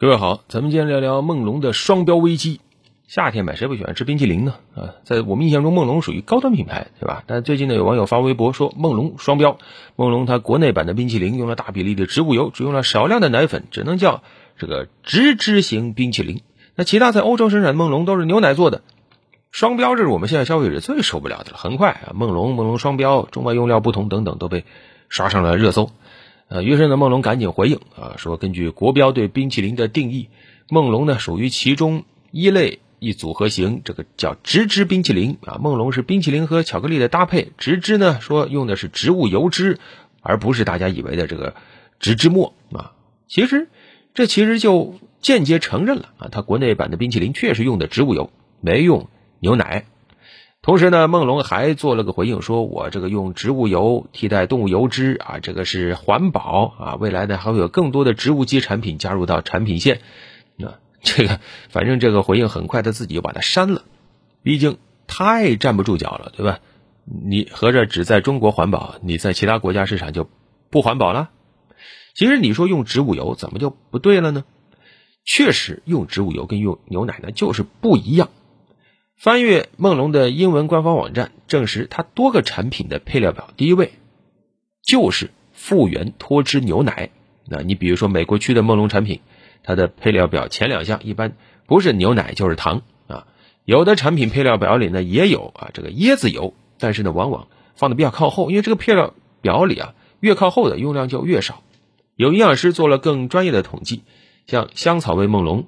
各位好，咱们今天聊聊梦龙的双标危机。夏天买谁不喜欢吃冰淇淋呢？啊，在我们印象中，梦龙属于高端品牌，对吧？但最近呢，有网友发微博说梦龙双标。梦龙它国内版的冰淇淋用了大比例的植物油，只用了少量的奶粉，只能叫这个植脂型冰淇淋。那其他在欧洲生产梦龙都是牛奶做的，双标这是我们现在消费者最受不了的了。很快啊，梦龙梦龙双标，中外用料不同等等都被刷上了热搜。呃，于是呢，梦龙赶紧回应啊，说根据国标对冰淇淋的定义，梦龙呢属于其中一类一组合型，这个叫植脂冰淇淋啊。梦龙是冰淇淋和巧克力的搭配，植脂呢说用的是植物油脂，而不是大家以为的这个植脂末啊。其实这其实就间接承认了啊，它国内版的冰淇淋确实用的植物油，没用牛奶。同时呢，梦龙还做了个回应，说我这个用植物油替代动物油脂啊，这个是环保啊，未来呢还会有更多的植物基产品加入到产品线。啊，这个反正这个回应很快他自己就把它删了，毕竟太站不住脚了，对吧？你合着只在中国环保，你在其他国家市场就不环保了？其实你说用植物油怎么就不对了呢？确实用植物油跟用牛奶呢就是不一样。翻阅梦龙的英文官方网站，证实它多个产品的配料表第一位就是复原脱脂牛奶。那你比如说美国区的梦龙产品，它的配料表前两项一般不是牛奶就是糖啊。有的产品配料表里呢也有啊这个椰子油，但是呢往往放的比较靠后，因为这个配料表里啊越靠后的用量就越少。有营养师做了更专业的统计，像香草味梦龙。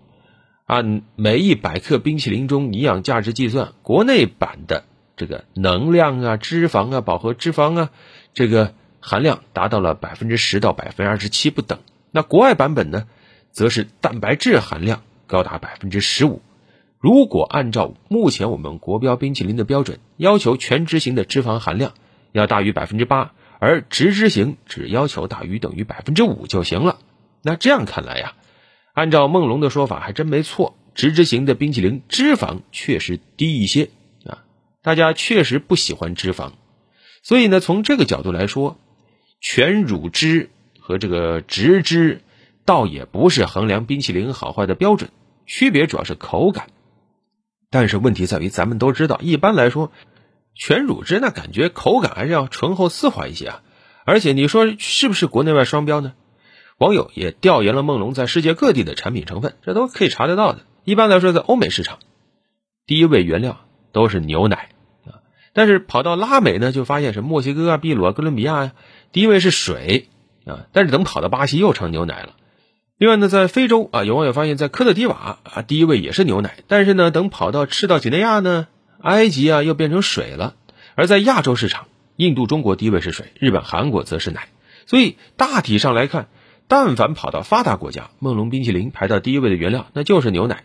按每一百克冰淇淋中营养价值计算，国内版的这个能量啊、脂肪啊、饱和脂肪啊，这个含量达到了百分之十到百分之二十七不等。那国外版本呢，则是蛋白质含量高达百分之十五。如果按照目前我们国标冰淇淋的标准，要求全脂型的脂肪含量要大于百分之八，而植脂型只要求大于等于百分之五就行了。那这样看来呀。按照梦龙的说法，还真没错，植脂型的冰淇淋脂肪确实低一些啊，大家确实不喜欢脂肪，所以呢，从这个角度来说，全乳脂和这个植脂倒也不是衡量冰淇淋好坏的标准，区别主要是口感。但是问题在于，咱们都知道，一般来说，全乳脂那感觉口感还是要醇厚丝滑一些啊，而且你说是不是国内外双标呢？网友也调研了梦龙在世界各地的产品成分，这都可以查得到的。一般来说，在欧美市场，第一位原料都是牛奶啊，但是跑到拉美呢，就发现是墨西哥啊、秘鲁啊、哥伦比亚呀，第一位是水啊，但是等跑到巴西又成牛奶了。另外呢，在非洲啊，有网友发现，在科特迪瓦啊，第一位也是牛奶，但是呢，等跑到赤道几内亚呢、埃及啊，又变成水了。而在亚洲市场，印度、中国第一位是水，日本、韩国则是奶。所以大体上来看。但凡跑到发达国家，梦龙冰淇淋排到第一位的原料那就是牛奶，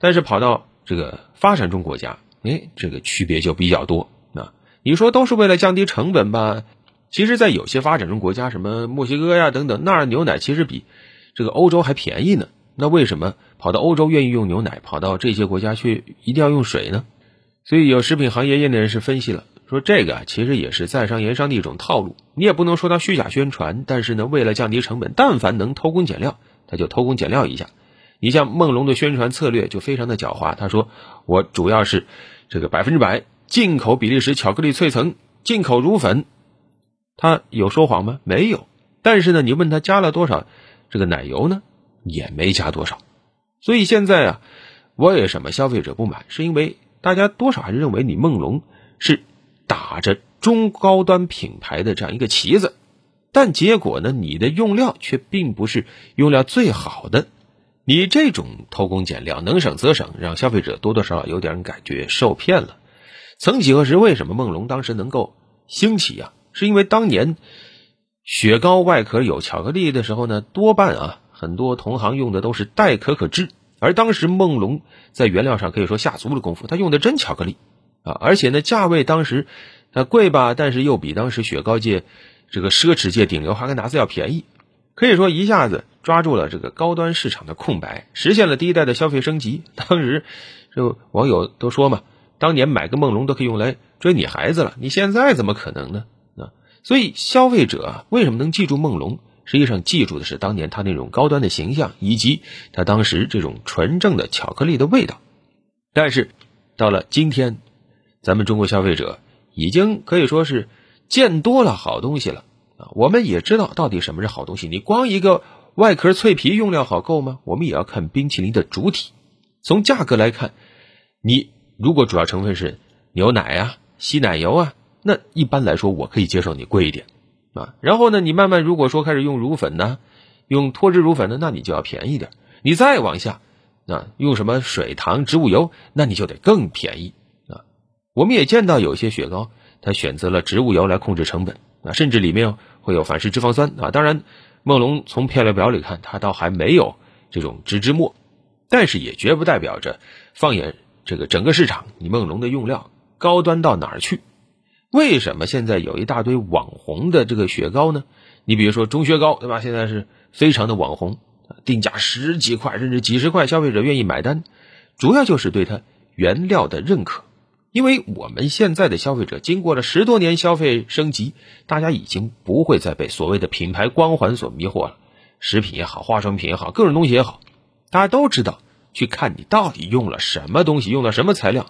但是跑到这个发展中国家，哎，这个区别就比较多。那你说都是为了降低成本吧？其实，在有些发展中国家，什么墨西哥呀等等，那儿牛奶其实比这个欧洲还便宜呢。那为什么跑到欧洲愿意用牛奶，跑到这些国家却一定要用水呢？所以有食品行业业内人士分析了。说这个，其实也是在商言商的一种套路。你也不能说他虚假宣传，但是呢，为了降低成本，但凡能偷工减料，他就偷工减料一下。你像梦龙的宣传策略就非常的狡猾。他说我主要是这个百分之百进口比利时巧克力脆层，进口乳粉，他有说谎吗？没有。但是呢，你问他加了多少这个奶油呢？也没加多少。所以现在啊，为什么消费者不满？是因为大家多少还是认为你梦龙是。打着中高端品牌的这样一个旗子，但结果呢，你的用料却并不是用料最好的。你这种偷工减料，能省则省，让消费者多多少少有点感觉受骗了。曾几何时，为什么梦龙当时能够兴起啊？是因为当年雪糕外壳有巧克力的时候呢，多半啊，很多同行用的都是代可可脂，而当时梦龙在原料上可以说下足了功夫，他用的真巧克力。啊，而且呢，价位当时，呃，贵吧，但是又比当时雪糕界这个奢侈界顶流哈根达斯要便宜，可以说一下子抓住了这个高端市场的空白，实现了第一代的消费升级。当时，就网友都说嘛，当年买个梦龙都可以用来追你孩子了，你现在怎么可能呢？啊，所以消费者，为什么能记住梦龙？实际上记住的是当年它那种高端的形象，以及他当时这种纯正的巧克力的味道。但是到了今天，咱们中国消费者已经可以说是见多了好东西了啊！我们也知道到底什么是好东西。你光一个外壳脆皮用料好够吗？我们也要看冰淇淋的主体。从价格来看，你如果主要成分是牛奶啊、稀奶油啊，那一般来说我可以接受你贵一点啊。然后呢，你慢慢如果说开始用乳粉呢，用脱脂乳粉呢，那你就要便宜点。你再往下，啊，用什么水糖、植物油，那你就得更便宜。我们也见到有些雪糕，它选择了植物油来控制成本啊，甚至里面会有反式脂肪酸啊。当然，梦龙从配料表里看，它倒还没有这种植脂末，但是也绝不代表着放眼这个整个市场，你梦龙的用料高端到哪儿去？为什么现在有一大堆网红的这个雪糕呢？你比如说中雪糕，对吧？现在是非常的网红，定价十几块甚至几十块，消费者愿意买单，主要就是对它原料的认可。因为我们现在的消费者经过了十多年消费升级，大家已经不会再被所谓的品牌光环所迷惑了。食品也好，化妆品也好，各种东西也好，大家都知道去看你到底用了什么东西，用了什么材料。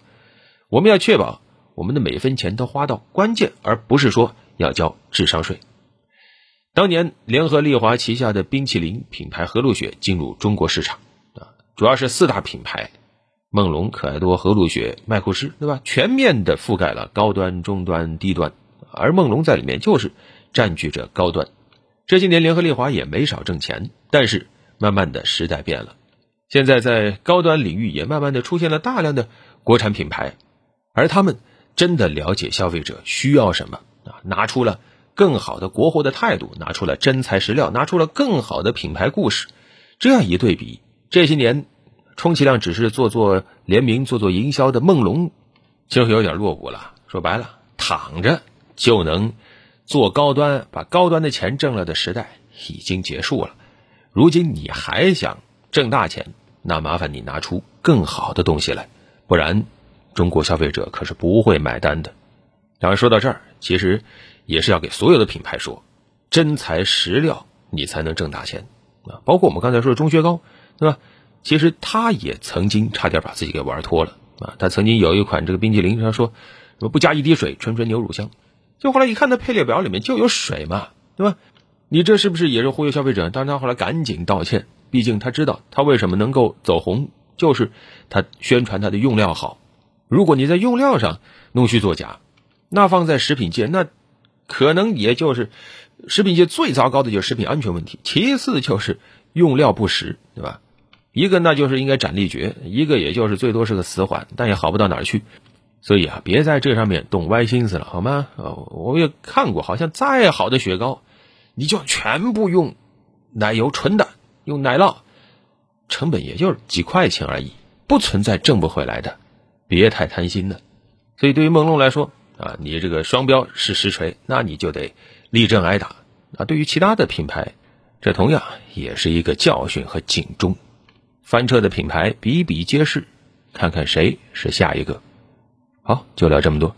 我们要确保我们的每分钱都花到关键，而不是说要交智商税。当年联合利华旗下的冰淇淋品牌和路雪进入中国市场啊，主要是四大品牌。梦龙、可爱多、和路雪、麦酷诗，对吧？全面的覆盖了高端、中端、低端，而梦龙在里面就是占据着高端。这些年，联合利华也没少挣钱，但是慢慢的时代变了，现在在高端领域也慢慢的出现了大量的国产品牌，而他们真的了解消费者需要什么啊，拿出了更好的国货的态度，拿出了真材实料，拿出了更好的品牌故事。这样一对比，这些年。充其量只是做做联名、做做营销的梦龙，就有点落伍了。说白了，躺着就能做高端、把高端的钱挣了的时代已经结束了。如今你还想挣大钱，那麻烦你拿出更好的东西来，不然中国消费者可是不会买单的。当然说到这儿，其实也是要给所有的品牌说，真材实料，你才能挣大钱啊！包括我们刚才说的钟薛高，对吧？其实他也曾经差点把自己给玩脱了啊！他曾经有一款这个冰淇淋，他说不加一滴水，纯纯牛乳香。就后来一看，那配列表里面就有水嘛，对吧？你这是不是也是忽悠消费者？但是他后来赶紧道歉，毕竟他知道他为什么能够走红，就是他宣传他的用料好。如果你在用料上弄虚作假，那放在食品界，那可能也就是食品界最糟糕的就是食品安全问题，其次就是用料不实，对吧？一个那就是应该斩立决，一个也就是最多是个死缓，但也好不到哪儿去。所以啊，别在这上面动歪心思了，好吗？哦，我也看过，好像再好的雪糕，你就全部用奶油纯的，用奶酪，成本也就是几块钱而已，不存在挣不回来的。别太贪心了。所以对于梦龙来说啊，你这个双标是实锤，那你就得立正挨打。啊，对于其他的品牌，这同样也是一个教训和警钟。翻车的品牌比比皆是，看看谁是下一个。好，就聊这么多。